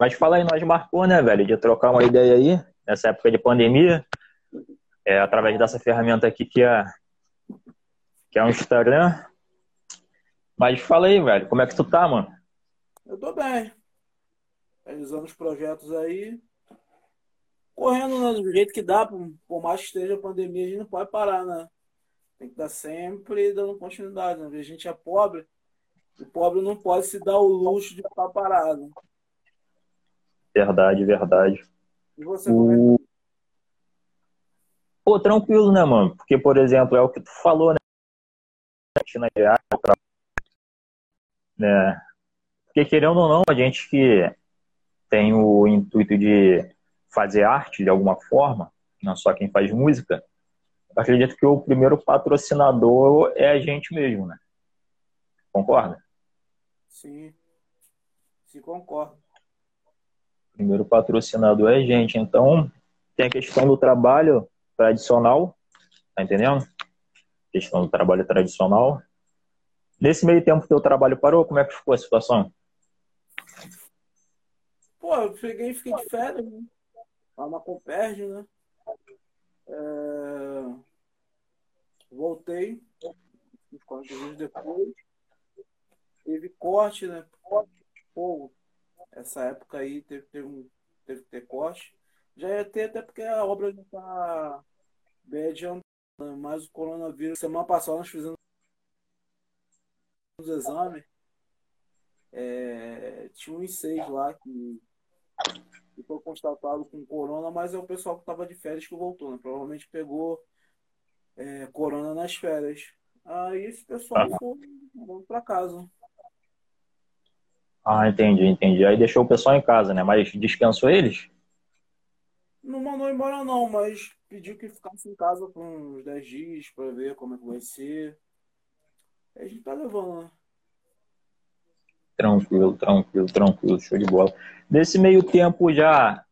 Mas fala aí, nós marcou, né, velho, de trocar uma ideia aí, nessa época de pandemia, é, através dessa ferramenta aqui que é, que é um Instagram. Mas fala aí, velho, como é que tu tá, mano? Eu tô bem. Realizando os projetos aí. Correndo né, do jeito que dá, por mais que esteja a pandemia, a gente não pode parar, né? Tem que estar sempre dando continuidade, né? A gente é pobre, o pobre não pode se dar o luxo de ficar parado. Verdade, verdade. E você, é. Tá? Pô, tranquilo, né, mano? Porque, por exemplo, é o que tu falou, né? né? Porque, querendo ou não, a gente que tem o intuito de fazer arte de alguma forma, não só quem faz música, acredito que o primeiro patrocinador é a gente mesmo, né? Concorda? Sim. Sim, concordo. Primeiro patrocinador é a gente. Então, tem a questão do trabalho tradicional, tá entendendo? Questão do trabalho tradicional. Nesse meio tempo que teu trabalho parou, como é que ficou a situação? Pô, eu peguei e fiquei de férias, né? Lá na Comperge, né? É... Voltei, uns quantos dias depois. Teve corte, né? Pô, essa época aí teve, teve, um, teve que ter corte. Já ia ter, até porque a obra já tá bem adiantada, mas o coronavírus. Semana passada nós fizemos os exames. É, tinha um seis lá que, que foi constatado com corona, mas é o pessoal que estava de férias que voltou, né? Provavelmente pegou é, corona nas férias. Aí esse pessoal ah. foi para casa. Ah, entendi, entendi. Aí deixou o pessoal em casa, né? Mas dispensou eles? Não mandou embora não, mas pediu que ficasse em casa por uns 10 dias para ver como é que vai ser. Aí a gente tá levando, né? Tranquilo, tranquilo, tranquilo, show de bola. Nesse meio tempo já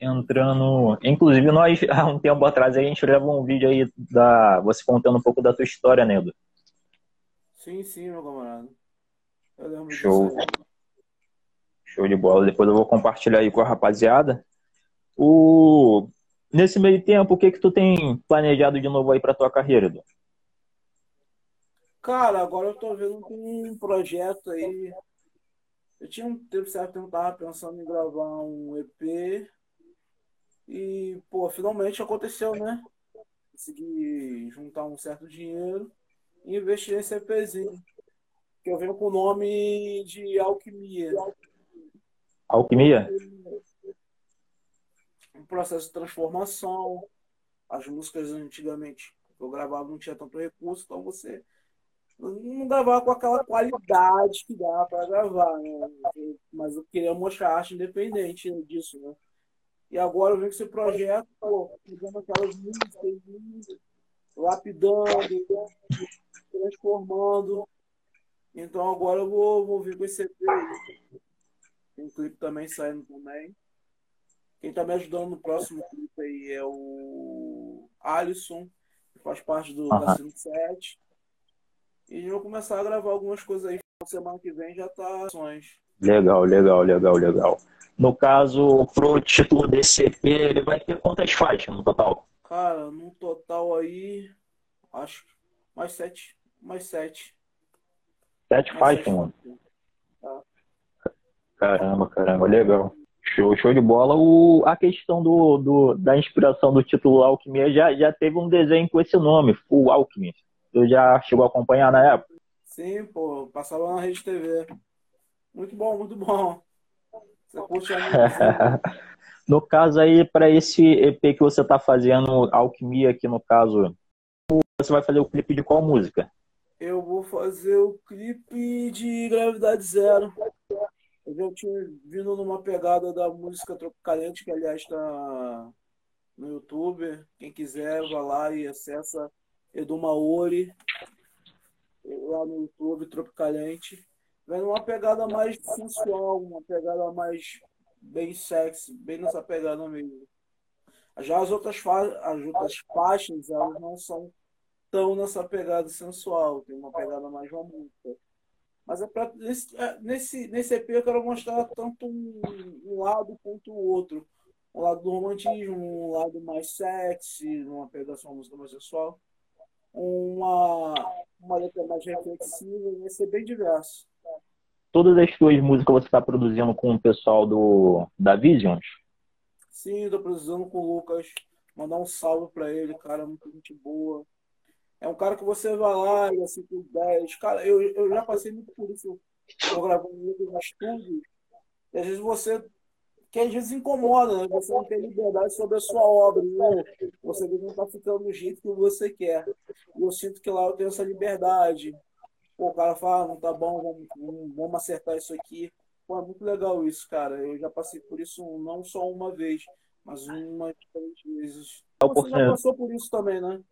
entrando. Inclusive, nós, há um tempo atrás, a gente gravou um vídeo aí da. Você contando um pouco da tua história, né, Edu? Sim, sim, meu camarada. Eu lembro Show. Show de bola. Depois eu vou compartilhar aí com a rapaziada. O... Nesse meio tempo, o que que tu tem planejado de novo aí pra tua carreira, Edu? Cara, agora eu tô vendo um projeto aí. Eu tinha um tempo certo tempo, tava pensando em gravar um EP. E, pô, finalmente aconteceu, né? Consegui juntar um certo dinheiro e investir nesse EPzinho eu venho com o nome de Alquimia. Alquimia? Um processo de transformação. As músicas antigamente que eu gravava não tinha tanto recurso, então você não gravava com aquela qualidade que dá para gravar, né? Mas eu queria mostrar arte independente disso, né? E agora eu venho com esse projeto, pô, fazendo aquelas músicas, lapidando, transformando então agora eu vou, vou vir com esse EP aí. Tem um clipe também saindo também. Quem tá me ajudando no próximo clipe aí é o Alisson, que faz parte do uhum. Cassino 7. E eu vou começar a gravar algumas coisas aí. Semana que vem já tá ações. Legal, legal, legal, legal. No caso, pro título desse EP, ele vai ter quantas faixas no total? Cara, no total aí, acho mais sete. Mais sete. Sete faixas, mano. Caramba, caramba, legal. Show, show de bola. O, a questão do, do, da inspiração do título Alquimia já, já teve um desenho com esse nome, Full Alchemy. Tu já chegou a acompanhar na época? Sim, pô, passava na Rede TV. Muito bom, muito bom. Você curte a No caso aí, para esse EP que você tá fazendo, Alquimia aqui no caso, você vai fazer o clipe de qual música? Eu vou fazer o clipe de Gravidade Zero. Eu tinha vindo numa pegada da música Tropicalente, que aliás está no YouTube. Quem quiser, vá lá e acessa Edu Maori lá no YouTube, Tropicalente. Vem numa pegada mais sensual, uma pegada mais bem sexy, bem nessa pegada mesmo. Já as outras, fa as outras faixas, elas não são tão nessa pegada sensual, tem uma pegada mais romântica. Mas é pra, nesse, é, nesse, nesse EP eu quero mostrar tanto um, um lado quanto o outro. Um lado do romantismo, um lado mais sexy, uma pegação uma música mais sexual. Uma, uma letra mais reflexiva, vai ser bem diverso. Todas as suas músicas você está produzindo com o pessoal do da Visions? Sim, estou produzindo com o Lucas. Mandar um salve para ele, cara, muito gente boa. É um cara que você vai lá e assim com 10. Cara, eu, eu já passei muito por isso. Eu gravando muito no estúdio. E às vezes você. Que às vezes incomoda, né? Você não tem liberdade sobre a sua obra. Né? Você não está ficando do jeito que você quer. E eu sinto que lá eu tenho essa liberdade. Pô, o cara fala, ah, não tá bom, vamos, vamos acertar isso aqui. Pô, é muito legal isso, cara. Eu já passei por isso não só uma vez, mas uma diferentes vezes. Você já passou por isso também, né?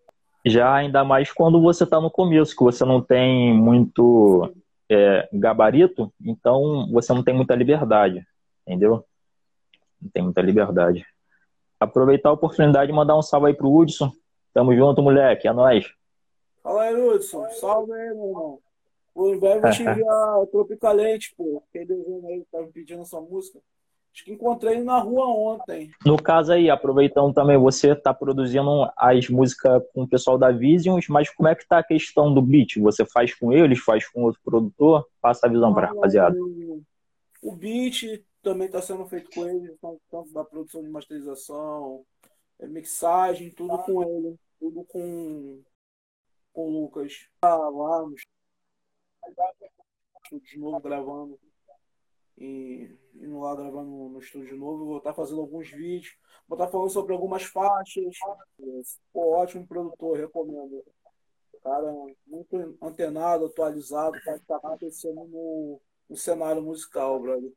Já ainda mais quando você está no começo, que você não tem muito é, gabarito, então você não tem muita liberdade, entendeu? Não tem muita liberdade. Aproveitar a oportunidade de mandar um salve aí pro Hudson. Tamo junto, moleque, é nóis. Fala aí, Hudson. Salve aí, meu irmão. O inverno te enviar Tropicalente, pô. Quem desenho aí me pedindo essa música. Acho que encontrei na rua ontem. No caso aí, aproveitando também, você está produzindo as músicas com o pessoal da Visions, mas como é que tá a questão do beat? Você faz com eles, faz com outro produtor? Passa a visão para rapaziada. O beat também está sendo feito com eles, tanto da produção de masterização, é, mixagem, tudo com ele, tudo com, com o Lucas. Ah, lá no de novo gravando e indo lá gravar no, no estúdio novo, vou estar fazendo alguns vídeos, vou estar falando sobre algumas faixas. Pô, ótimo produtor, recomendo. Cara, muito antenado, atualizado, que está acontecendo no, no cenário musical, brother.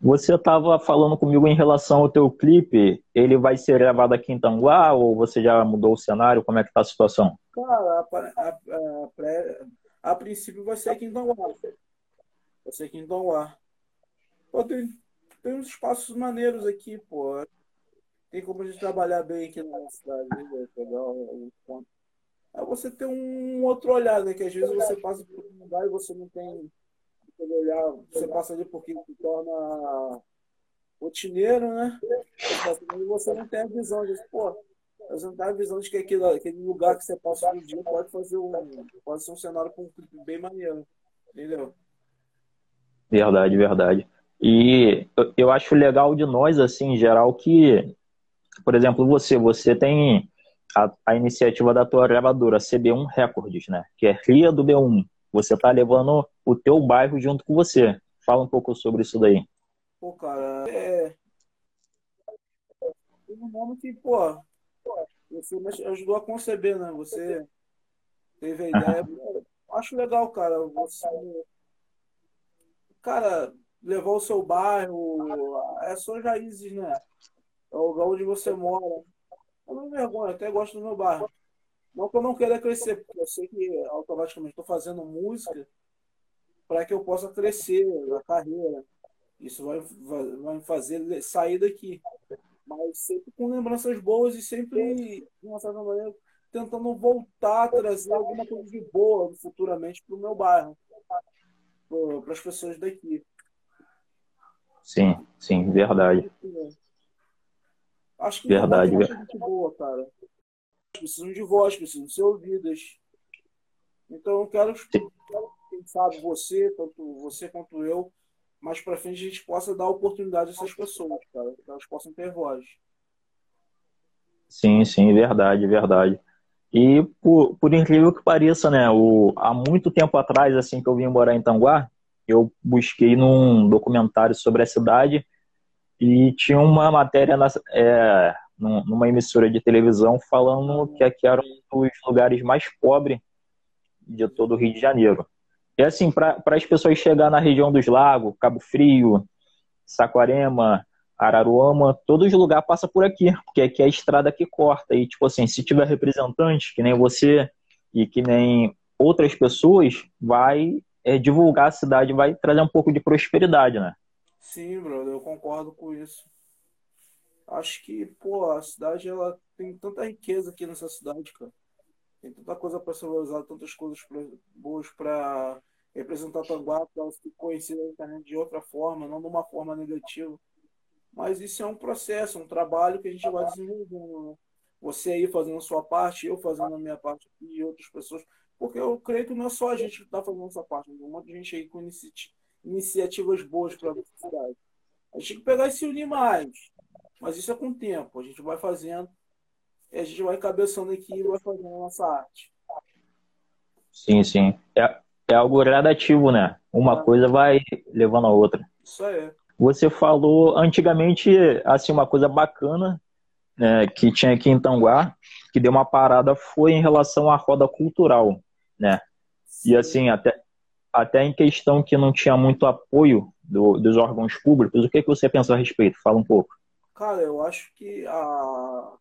Você estava falando comigo em relação ao teu clipe, ele vai ser gravado aqui em Tanguá ou você já mudou o cenário? Como é que tá a situação? Cara, a, a, a, a princípio vai ser aqui em Tanguá. Vai ser aqui em Tanguá. Pô, tem, tem uns espaços maneiros aqui, pô. Tem como a gente trabalhar bem aqui na cidade, né? pegar alguns pontos. É você ter um outro olhar, né? Que às vezes você passa por um lugar e você não tem aquele olhar, você passa ali porque se torna rotineiro, né? E você não tem a visão de, pô, você não tem a visão de que aquele, aquele lugar que você passa um dia pode fazer um, pode ser um cenário com um clipe bem maneiro, entendeu? Verdade, verdade. E eu acho legal de nós, assim, em geral, que, por exemplo, você, você tem a, a iniciativa da tua gravadora, CB1 Records, né? Que é Ria do B1. Você tá levando o teu bairro junto com você. Fala um pouco sobre isso daí. Pô, cara, é. Um nome que, pô, você ajudou a conceber, né? Você teve a ideia. Acho legal, cara. Você. Cara, levar o seu bairro, é suas raízes, né? É o lugar onde você mora. Eu não me vergonho, até gosto do meu bairro. Não que eu não queira crescer, porque eu sei que automaticamente estou fazendo música para que eu possa crescer na carreira. Isso vai, vai, vai me fazer sair daqui. Mas sempre com lembranças boas e sempre, de uma certa maneira, tentando voltar a trazer alguma coisa de boa futuramente para o meu bairro, para as pessoas daqui. Sim, sim, verdade. Acho que verdade. É muito boa, cara. Precisam de voz, precisam ser ouvidas. Então eu quero, quem sabe, você, tanto você quanto eu, mais para frente a gente possa dar oportunidade a essas pessoas, cara, que elas possam ter voz. Sim, sim, verdade, verdade. E por, por incrível que pareça, né, o, há muito tempo atrás, assim que eu vim morar em Tanguá, eu busquei num documentário sobre a cidade e tinha uma matéria na, é, numa emissora de televisão falando que aqui era um dos lugares mais pobres de todo o Rio de Janeiro. E assim, para as pessoas chegar na região dos lagos, Cabo Frio, Saquarema, Araruama, todos os lugares passa por aqui, porque aqui é a estrada que corta. E, tipo assim, se tiver representante, que nem você e que nem outras pessoas, vai é, divulgar a cidade vai trazer um pouco de prosperidade, né? Sim, brother, eu concordo com isso. Acho que, pô, a cidade ela tem tanta riqueza aqui nessa cidade, cara. Tem tanta coisa para ser valorizada, tantas coisas pra, boas para representar Tanguá, para elas se conhecerem na internet de outra forma, não de uma forma negativa. Mas isso é um processo, um trabalho que a gente vai desenvolvendo. Né? Você aí fazendo a sua parte, eu fazendo a minha parte e outras pessoas. Porque eu creio que não é só a gente que está fazendo essa parte, tem um monte de gente aí com inici iniciativas boas para a cidade. A gente tem que pegar e se unir mais. Mas isso é com o tempo. A gente vai fazendo e a gente vai cabeçando aqui e vai fazendo a nossa arte. Sim, sim. É, é algo gradativo, né? Uma é. coisa vai levando a outra. Isso aí. Você falou antigamente, assim, uma coisa bacana né, que tinha aqui em Tanguá, que deu uma parada, foi em relação à roda cultural, né? Sim. E assim, até, até em questão que não tinha muito apoio do, dos órgãos públicos, o que, que você pensa a respeito? Fala um pouco. Cara, eu acho que a,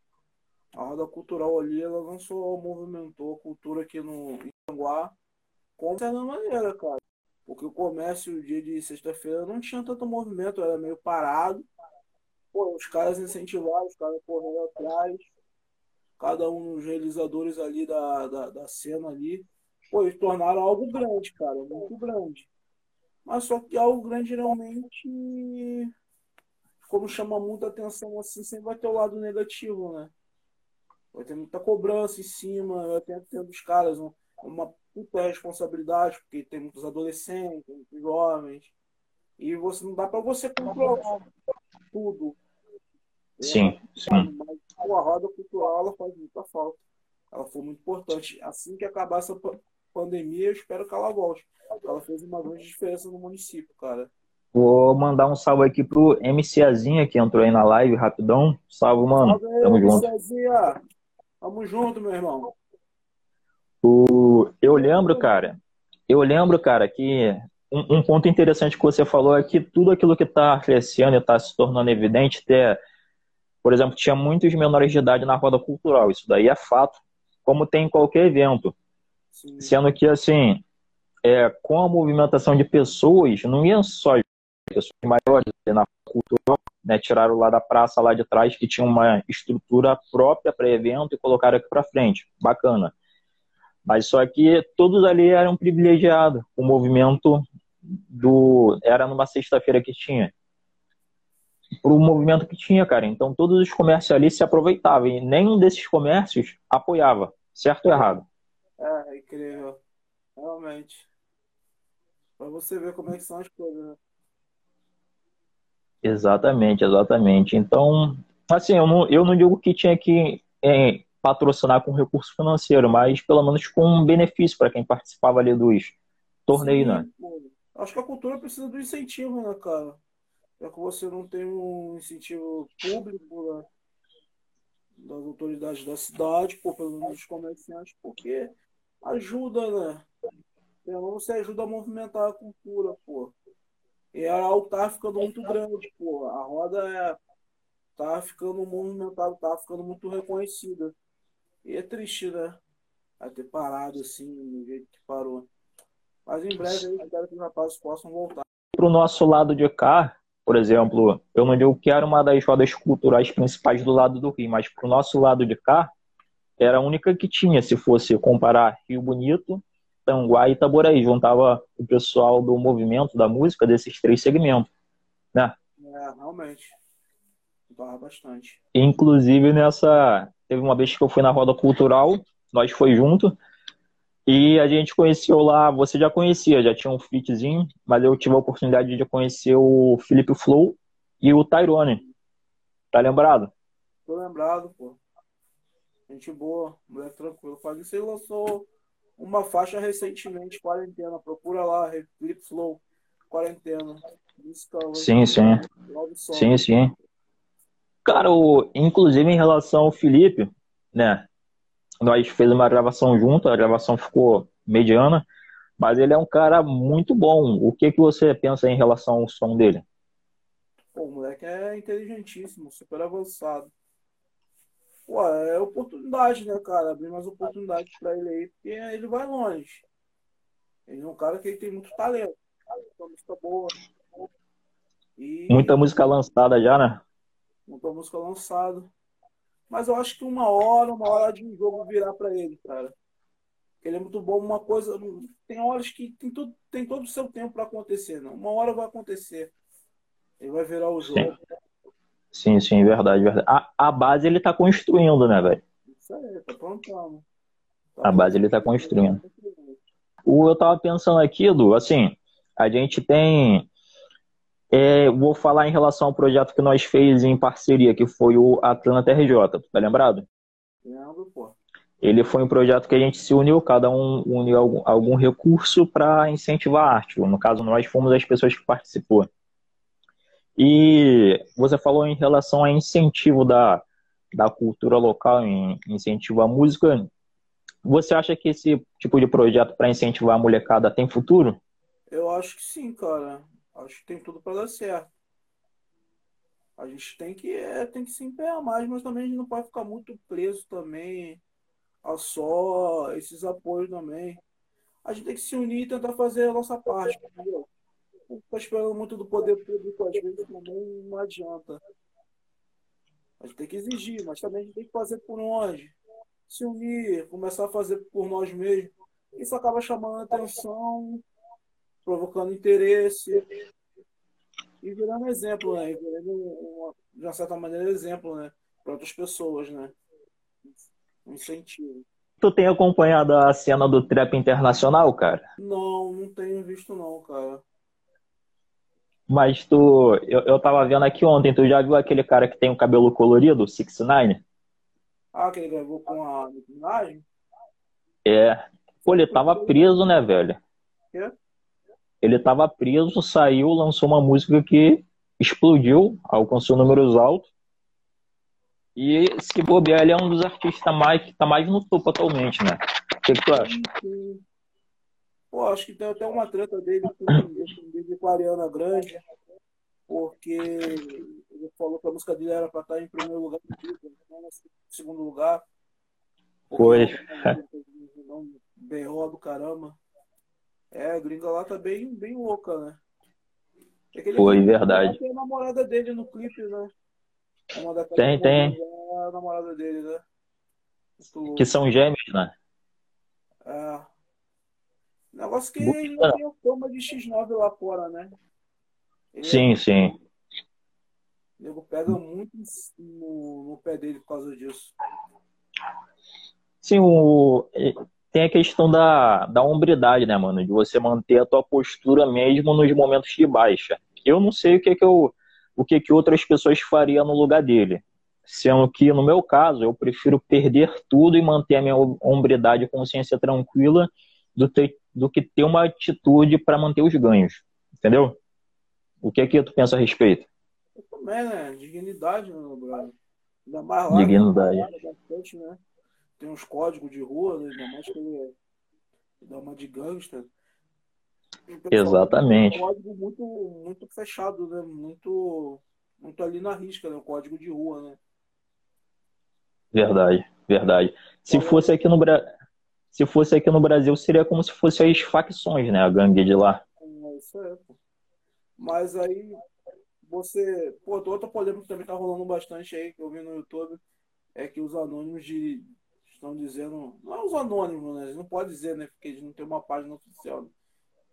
a roda cultural ali, ela não só movimentou a cultura aqui no em Tanguá, como de certa maneira, cara. Porque o comércio, o dia de sexta-feira, não tinha tanto movimento, era meio parado. Pô, os caras incentivaram, os caras correram atrás, cada um dos realizadores ali da, da, da cena ali. Pô, eles tornaram algo grande, cara, muito grande. Mas só que algo grande realmente, como chama muita atenção assim, sempre vai ter o lado negativo, né? Vai ter muita cobrança em cima, vai ter, ter dos caras uma puta responsabilidade, porque tem muitos adolescentes, muitos jovens, e você não dá para você controlar tudo. Sim, é, sim. Mas a roda cultural ela faz muita falta. Ela foi muito importante. Assim que acabar essa pandemia, eu espero que ela volte. Ela fez uma grande diferença no município, cara. Vou mandar um salve aqui pro MCAzinha que entrou aí na live rapidão. Salve, mano. Salve aí, Tamo junto. Tamo junto, meu irmão. O, eu lembro, cara, eu lembro, cara, que um, um, ponto interessante que você falou é que tudo aquilo que está crescendo e está se tornando evidente, ter, por exemplo, tinha muitos menores de idade na roda cultural, isso daí é fato, como tem em qualquer evento. Sendo que, assim, é, com a movimentação de pessoas, não iam só pessoas maiores na cultura, né, tiraram lá da praça, lá de trás, que tinha uma estrutura própria para evento e colocaram aqui para frente. Bacana. Mas só que todos ali eram privilegiados. O movimento do era numa sexta-feira que tinha. Para o movimento que tinha, cara. Então todos os comércios ali se aproveitavam e nenhum desses comércios apoiava, certo ou errado? É, é incrível. Realmente. Para você ver como é que são as coisas, né? Exatamente, exatamente. Então, assim, eu não, eu não digo que tinha que é, patrocinar com recurso financeiro, mas pelo menos com um benefício para quem participava ali dos torneios, né? Acho que a cultura precisa do incentivo, né, cara? Já que você não tem um incentivo público né, das autoridades da cidade, pô, pelo menos dos comerciantes, porque ajuda, né? Então, você ajuda a movimentar a cultura, pô. E a algo tá ficando muito grande, pô. A roda é, tá ficando movimentada, tá ficando muito reconhecida. E é triste, né? A ter parado assim, do jeito que parou. Mas em breve eu espero que os rapazes possam voltar. Para o nosso lado de cá, por exemplo, eu não digo que era uma das rodas culturais principais do lado do Rio, mas para o nosso lado de cá, era a única que tinha, se fosse comparar Rio Bonito, Tanguá e Itaboraí. Juntava o pessoal do movimento, da música, desses três segmentos. Né? É, realmente. Juntava bastante. Inclusive nessa, Teve uma vez que eu fui na roda cultural, nós foi junto, e a gente conheceu lá, você já conhecia, já tinha um fitzinho, mas eu tive a oportunidade de conhecer o Felipe Flow e o Tyrone. Tá lembrado? Tô lembrado, pô. Gente boa, mulher tranquilo. Faz isso, lançou uma faixa recentemente, quarentena. Procura lá, Felipe Flow, quarentena. Sim, sim. Sim, sim. Cara, o, inclusive em relação ao Felipe, né? Nós fez uma gravação junto, a gravação ficou mediana, mas ele é um cara muito bom. O que, que você pensa em relação ao som dele? Pô, o moleque é inteligentíssimo, super avançado. Pô, é oportunidade, né, cara? Abrir mais oportunidades para ele aí, porque ele vai longe. Ele é um cara que tem muito talento. Muita música boa. E... Muita música lançada já, né? Montou a música lançado. Mas eu acho que uma hora, uma hora de um jogo virar para ele, cara. Ele é muito bom. Uma coisa, tem horas que tem, tudo, tem todo o seu tempo para acontecer. Não? Uma hora vai acontecer. Ele vai virar o jogo. Sim, sim, sim verdade, verdade. A, a base ele tá construindo, né, velho? Isso aí, tá plantando. Tá a base ele tá construindo. O, eu tava pensando aqui, Du, assim, a gente tem. É, vou falar em relação ao projeto que nós fez em parceria, que foi o Atlanta RJ, tá lembrado? Lembro, pô. Ele foi um projeto que a gente se uniu, cada um uniu algum, algum recurso para incentivar a arte. No caso, nós fomos as pessoas que participou. E você falou em relação a incentivo da, da cultura local, em incentivo à música. Você acha que esse tipo de projeto para incentivar a molecada tem futuro? Eu acho que sim, cara. Acho que tem tudo para dar certo. A gente tem que, é, tem que se empenhar mais, mas também a gente não pode ficar muito preso também a só esses apoios também. A gente tem que se unir e tentar fazer a nossa parte, entendeu? Ficar esperando muito do poder público, às vezes também não adianta. A gente tem que exigir, mas também a gente tem que fazer por onde? Se unir, começar a fazer por nós mesmos. Isso acaba chamando atenção, provocando interesse e virando exemplo, né? Virando, uma, de uma certa maneira, exemplo, né? Para outras pessoas, né? Um incentivo. Tu tem acompanhado a cena do trap internacional, cara? Não, não tenho visto não, cara. Mas tu, eu, eu tava vendo aqui ontem, tu já viu aquele cara que tem o cabelo colorido, Six Nine? Ah, que ele gravou com a Nicki É. Pô, ele tava preso, né, velho? Quê? Ele tava preso, saiu, lançou uma música que explodiu, alcançou números altos. E se bobear, ele é um dos artistas mais, que tá mais no topo atualmente, né? O que, que tu acha? Pô, acho que tem até uma treta dele com, com a Ariana Grande, porque ele falou que a música dele era pra estar em primeiro lugar, não em segundo lugar. Foi. Berrou do caramba. É, a gringa lá tá bem, bem louca, né? É Foi, verdade. Tem a namorada dele no clipe, né? Tem, tem. É a namorada dele, né? Que são gêmeos, né? É. Negócio que ele não tem fama de X9 lá fora, né? Ele sim, é... sim. O nego pega muito no, no pé dele por causa disso. Sim, o, tem a questão da, da hombridade, né, mano? De você manter a tua postura mesmo nos momentos de baixa. Eu não sei o que que eu, o que que outras pessoas fariam no lugar dele. Sendo que, no meu caso, eu prefiro perder tudo e manter a minha hombridade e consciência tranquila do, ter, do que ter uma atitude para manter os ganhos. Entendeu? O que é que tu pensa a respeito? Eu também, né? Dignidade, meu brother. Ainda mais lá, Dignidade. Bastante, né? tem uns códigos de rua, né? ainda mais que ele dá uma de gangster. Exatamente. É um código muito, muito fechado, né? Muito, muito ali na risca, né? O código de rua, né? Verdade, verdade. Se fosse aqui no Brasil. Se fosse aqui no Brasil, seria como se fossem as facções, né? A gangue de lá. É, isso é. Mas aí, você. Pô, outra polêmica que também tá rolando bastante aí, que eu vi no YouTube, é que os anônimos de, estão dizendo, não é os anônimos, né? Não pode dizer, né? Porque eles não tem uma página oficial. Né?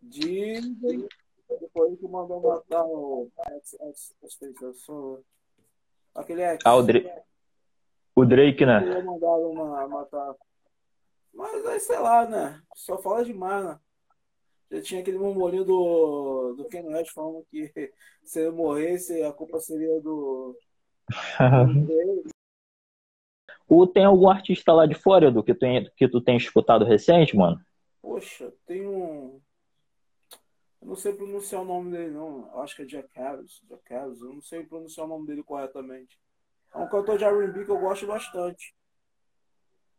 Dizem, depois que mandou matar o aquele ex. Ah, o Drake. O Drake, né? Mandaram matar. Mas aí, sei lá, né? Só fala demais, né? Já tinha aquele murmurinho do, do Ken West falando que se ele morresse, a culpa seria do. Ou tem algum artista lá de fora do que, tem, que tu tem escutado recente, mano? Poxa, tem um. Eu não sei pronunciar o nome dele, não. Eu acho que é Jack Harris. Jack Harris. Eu não sei pronunciar o nome dele corretamente. É um cantor de R&B que eu gosto bastante.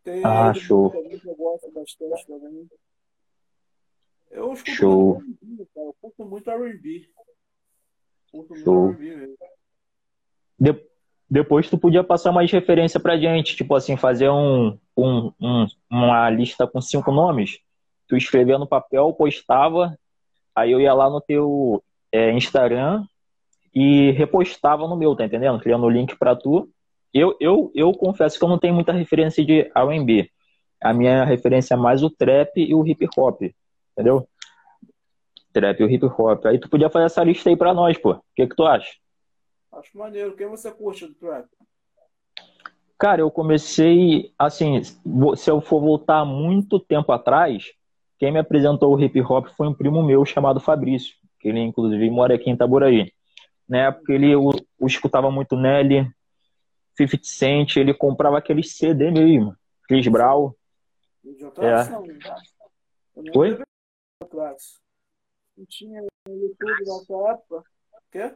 Tem ah, show. Que eu gosto bastante também. Eu escuto show. R&B, cara. Eu curto muito R&B. Curto show. muito R&B. De depois tu podia passar mais referência pra gente, tipo assim, fazer um, um, um, uma lista com cinco nomes, tu escrevia no papel, postava, aí eu ia lá no teu é, Instagram e repostava no meu, tá entendendo? Criando o link pra tu. Eu, eu, eu confesso que eu não tenho muita referência de R&B. a minha referência é mais o trap e o hip hop, entendeu? Trap e o hip hop. Aí tu podia fazer essa lista aí pra nós, pô. O que que tu acha? Acho maneiro. Quem você curte do trap? Cara, eu comecei, assim, se eu for voltar muito tempo atrás, quem me apresentou o hip hop foi um primo meu chamado Fabrício, que ele inclusive mora aqui em Itaboraí. Na época ele o, o escutava muito Nelly, 50 Cent, ele comprava aqueles CD mesmo, Chris Brown. É. Oi? Não tinha YouTube nessa época. Quê?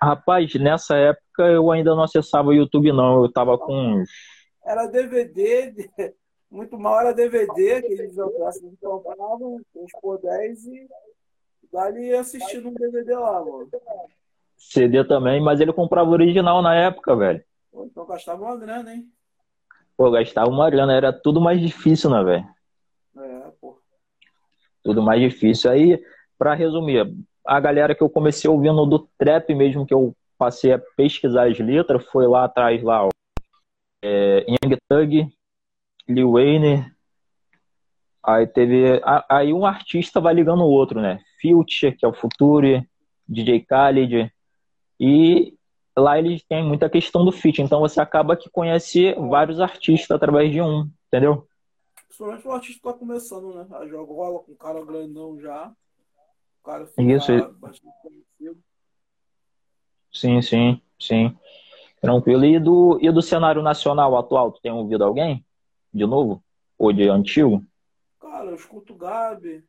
Rapaz, nessa época eu ainda não acessava o YouTube, não. Eu tava com uns. Era DVD, muito mal era DVD, que eles compravam, uns por 10 e dali assistindo um DVD lá, mano. CD também, mas ele comprava o original na época, velho. Pô, então gastava uma grana, hein? Pô, gastava uma grana, era tudo mais difícil, né, velho? É, pô. Tudo mais difícil. Aí, pra resumir, a galera que eu comecei ouvindo do trap mesmo, que eu passei a pesquisar as letras, foi lá atrás, lá, ó, é, Young Thug, Lil Wayne, aí teve, aí um artista vai ligando o outro, né, Future, que é o Future, DJ Khaled, e lá eles têm muita questão do feat, então você acaba que conhece vários artistas através de um, entendeu? Principalmente o artista tá começando, né, a jogola com um cara grandão já, cara Isso. bastante conhecido. Sim, sim, sim. Tranquilo. E do, e do cenário nacional atual, tu tem ouvido alguém? De novo? Ou de antigo? Cara, eu escuto o Gabi,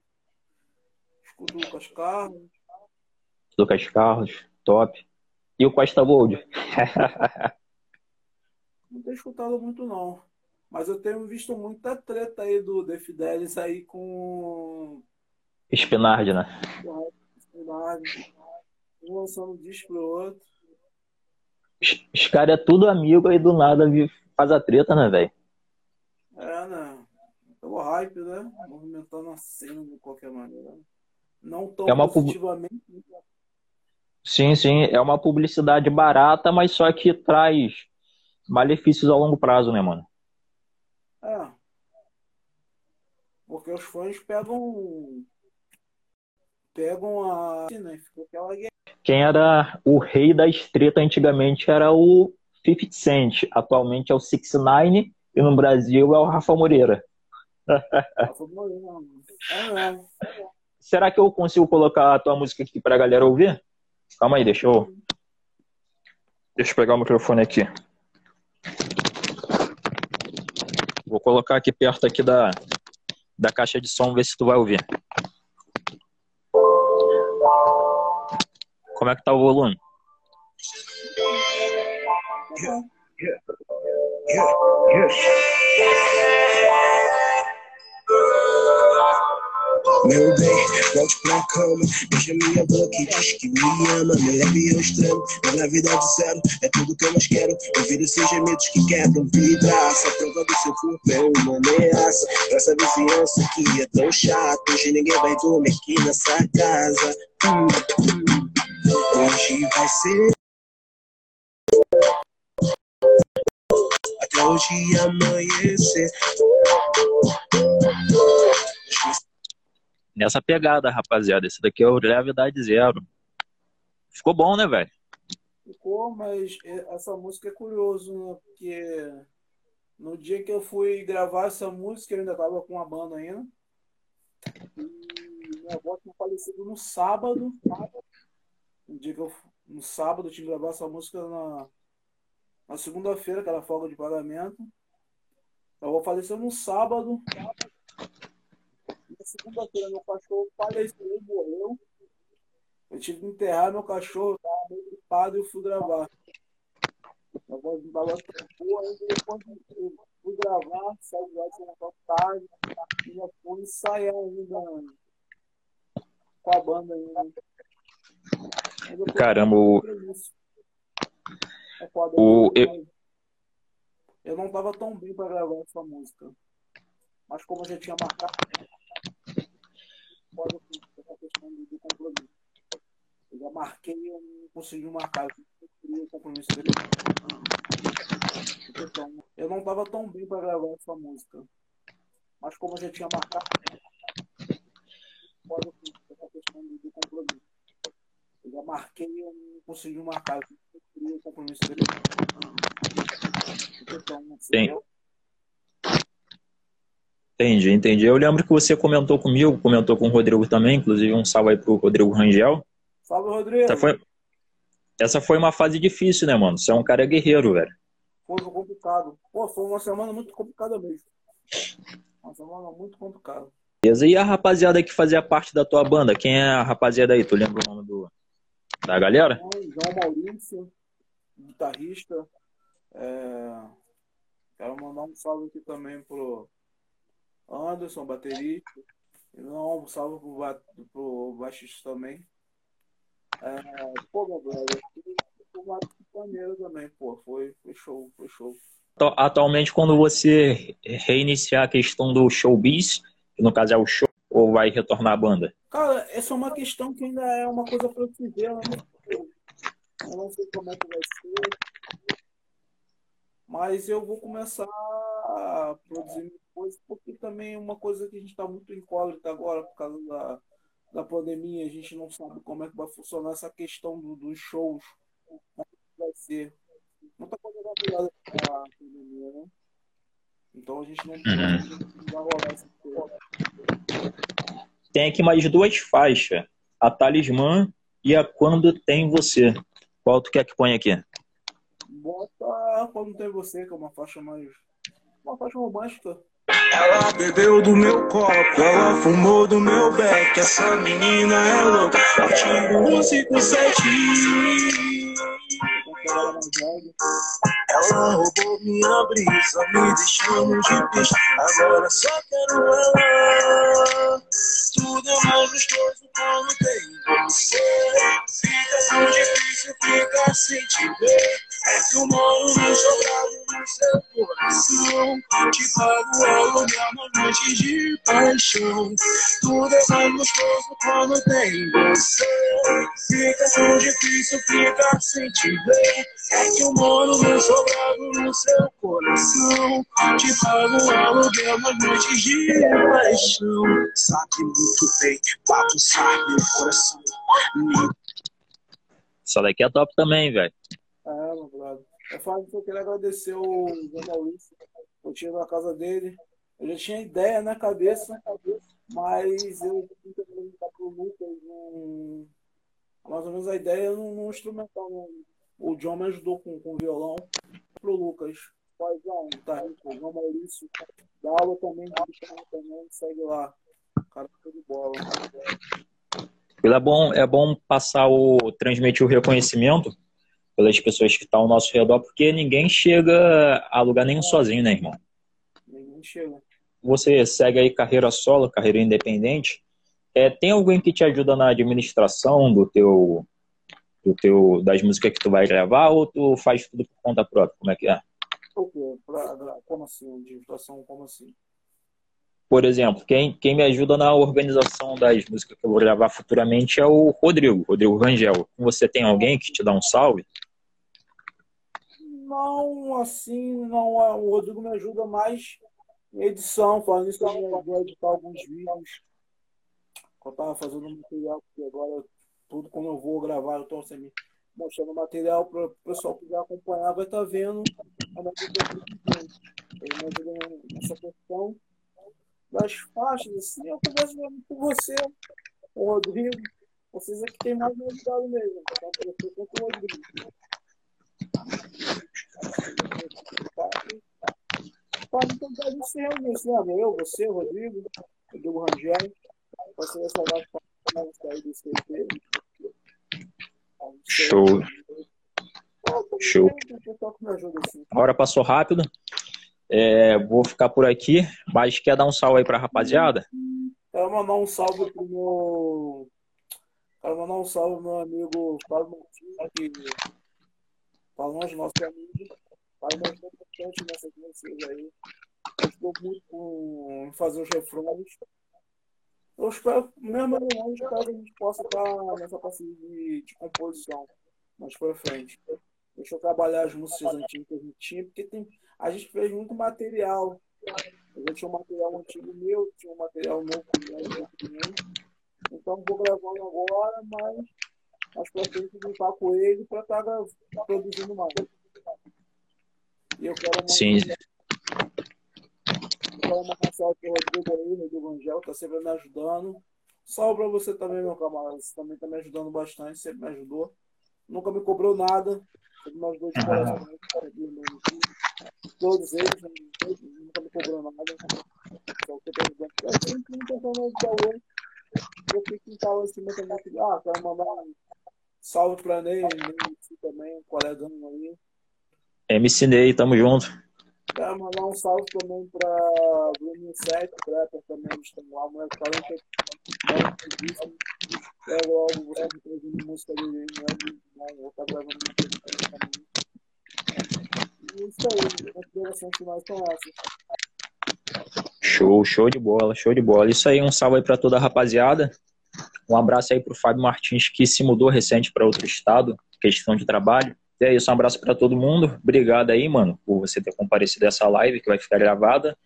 escuto o Lucas Carlos. Lucas Carlos, top. E o Costa Gold? não tenho escutado muito, não. Mas eu tenho visto muita treta aí do The Fidelis aí com Espinardi, né? Espinardi. Um lançando um disco pro outro. Os, os caras é tudo amigo aí do nada faz a treta, né, velho? É, né? Pelo hype, né? Movimentando a cena de qualquer maneira. Não tão é uma positivamente. Sim, sim. É uma publicidade barata, mas só que traz malefícios a longo prazo, né, mano? É. Porque os fãs pegam pegam a. Né, Quem era o rei da estreta antigamente era o 50 Cent, atualmente é o 69 e no Brasil é o Rafa Moreira. Rafa Moreira, é, Será que eu consigo colocar a tua música aqui pra galera ouvir? Calma aí, deixa eu. Deixa eu pegar o microfone aqui. Vou colocar aqui perto aqui da, da caixa de som, ver se tu vai ouvir. Como é que tá o volume? Meu bem, volte pra cama, beija minha boca e diz que me ama. Me leve ao extremo, mas na vida de zero é tudo que eu mais quero. Ouvir os seus gemidos que quebram vidraça. A prova do seu corpo é uma ameaça. Essa vizinhança que é tão chata. Hoje ninguém vai dormir aqui nessa casa. Hum, hum. Hoje vai ser. Até hoje amanhecer. Nessa pegada, rapaziada. Esse daqui é o Gravidade Zero. Ficou bom, né, velho? Ficou, mas essa música é curioso, né? Porque no dia que eu fui gravar essa música, eu ainda tava com a banda ainda. E minha avó tinha falecido no sábado. No dia que eu, no sábado, eu tinha que gravar essa música na, na segunda-feira, que era folga de pagamento. Eu vou falecer no sábado. Na segunda-feira, meu cachorro faleceu, morreu. Eu tive que enterrar meu cachorro, tava meio gripado e eu fui gravar. A voz não tava tão boa, ainda depois eu fui gravar, saí lá de uma tarde, e já fui ensaiar ainda com a banda ainda. Caramba, o. É o eu... eu não tava tão bem para gravar essa música. Mas como eu já tinha marcado, questão do compromisso. Eu já marquei e eu não consegui marcar. Eu queria o compromisso dele. Então, eu não tava tão bem para gravar essa música. mas como eu já tinha marcado, pode essa questão do compromisso. Eu já marquei e eu não consegui marcar. Eu o compromisso dele. Então, Sim. Entendi, entendi. Eu lembro que você comentou comigo, comentou com o Rodrigo também, inclusive um salve aí pro Rodrigo Rangel. Salve, Rodrigo. Essa foi, essa foi uma fase difícil, né, mano? Você é um cara guerreiro, velho. Foi complicado. Pô, foi uma semana muito complicada mesmo. Uma semana muito complicada. E a rapaziada que fazia parte da tua banda? Quem é a rapaziada aí? Tu lembra o nome do, da galera? João Maurício, guitarrista. É... Quero mandar um salve aqui também pro Anderson, baterista. Não, um salve pro, pro baixista também. É, pô, meu brother, foi maneiro também, pô. Foi, foi show, foi show. Atualmente, quando você reiniciar a questão do showbiz, que no caso é o show, ou vai retornar à banda? Cara, essa é uma questão que ainda é uma coisa para se ver. Né? Eu não sei como é que vai ser. Mas eu vou começar a produzir coisas, porque também é uma coisa que a gente está muito incógnita agora por causa da, da pandemia. A gente não sabe como é que vai funcionar essa questão do, dos shows. Como é vai ser. Muita coisa vai virar a pandemia, né? Então a gente não, uhum. vai rolar essa coisa. Tem aqui mais duas faixas. A Talismã e a Quando Tem Você. Qual tu quer que ponha aqui? Bota Quando Tem Você, que é uma faixa mais... Uma faixa romântica. Ela bebeu do meu copo, ela fumou do meu beck. Essa menina é louca, artigo 157. Ela roubou minha brisa, me deixando de pista. Agora só quero ela. Tudo é mais gostoso quando tem você. Fica tão difícil ficar sem te ver. É que eu moro no sobrado no seu coração. Te pago o aluguel uma noite de paixão. Tudo é mais gostoso quando tem você. Fica tão difícil ficar sem te ver. É que eu moro no sobrado no seu coração. Te pago o aluguel uma noite de paixão. Sabe muito bem, bagunçar meu coração. Essa daqui é top também, velho. É, meu brother. Eu falo que eu queria agradecer o Maurício. Eu tinha na casa dele. Eu já tinha ideia na cabeça, mas eu tentei perguntar pro Lucas um, mais ou menos a ideia no, instrumental. O John me ajudou com, com violão. Pro Lucas. Faz um, tá? O João Maurício. Dá aula também, também, segue lá. Cara, de bola. É bom, é bom passar o. transmitir o reconhecimento pelas pessoas que estão ao nosso redor, porque ninguém chega a lugar nenhum sozinho, né, irmão? Ninguém chega. Você segue aí carreira solo, carreira independente. É, tem alguém que te ajuda na administração do teu, do teu, das músicas que tu vai gravar ou tu faz tudo por conta própria? Como é que é? Como assim? Administração, como assim? Por exemplo, quem, quem me ajuda na organização das músicas que eu vou gravar futuramente é o Rodrigo, Rodrigo Rangel. Você tem alguém que te dá um salve? Não, assim, não. O Rodrigo me ajuda mais em edição, falando isso, eu vou editar alguns vídeos. Eu tava fazendo material, porque agora tudo quando eu vou gravar, eu tô sempre mostrando material para o pessoal que quiser acompanhar, vai estar tá vendo Ele me ajuda nessa questão das faixas, assim, eu converso mesmo com você, o Rodrigo. Vocês é que tem mais ajudado mesmo, tanto você quanto o Rodrigo. Pode tentar a gente se reunir, né? Eu, você, o Rodrigo, o Diego Rangel, você essa live para sair do CT. Show. Show. A hora passou rápido. É, vou ficar por aqui, mas quer dar um salve aí pra rapaziada? Quero mandar um salve pro meu. Quero mandar um salve pro meu amigo Fábio Martins, que falou os nossos amigos, faz muito importante nessas músicas aí. Ajudou muito com, fazer os refrões. Eu espero, mesmo espero que a gente possa estar nessa parceria de, de composição mais pra frente. Deixa eu trabalhar as músicas antigas que a gente tinha, porque tem, a gente fez muito material. Eu tinha um material antigo meu, tinha um material novo também. Então vou gravando agora, mas mais pra frente vou estar com ele para estar tá produzindo mais. E eu quero Sim. Eu quero mandar um salve pro Rodrigo aí, do Evangelho, tá sempre me ajudando. Salve pra você também, meu camarada. Você também tá me ajudando bastante, sempre me ajudou. Nunca me cobrou nada. Sempre me ajudou de coração. Todos eles, nunca me cobrou nada. Só que eu tô ajudando. Eu sempre tentando ajudar hoje. Eu fico em tal assim, também. Ah, quero mandar salve pra Ney, Ney também, um colegão aí. MC Ney, tamo junto. Quero mandar um salve também pra Bruno 7, Prepper também, estão lá, mulher 40 é logo você me trazendo música dele né? Vou estar gravando música também. E isso aí, as considerações finais são essas. Show, show de bola, show de bola. Isso aí, um salve aí pra toda a rapaziada. Um abraço aí pro Fábio Martins, que se mudou recente para outro estado, questão de trabalho. E é isso, um abraço para todo mundo. Obrigado aí, mano, por você ter comparecido essa live que vai ficar gravada.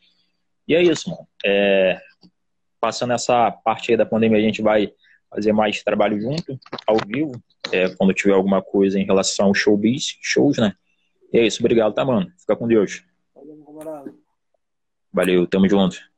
E é isso, mano. É... Passando essa parte aí da pandemia, a gente vai fazer mais trabalho junto, ao vivo, é, quando tiver alguma coisa em relação ao showbiz, shows, né? E é isso, obrigado, tá, mano? Fica com Deus. Valeu, camarada. Valeu, tamo junto.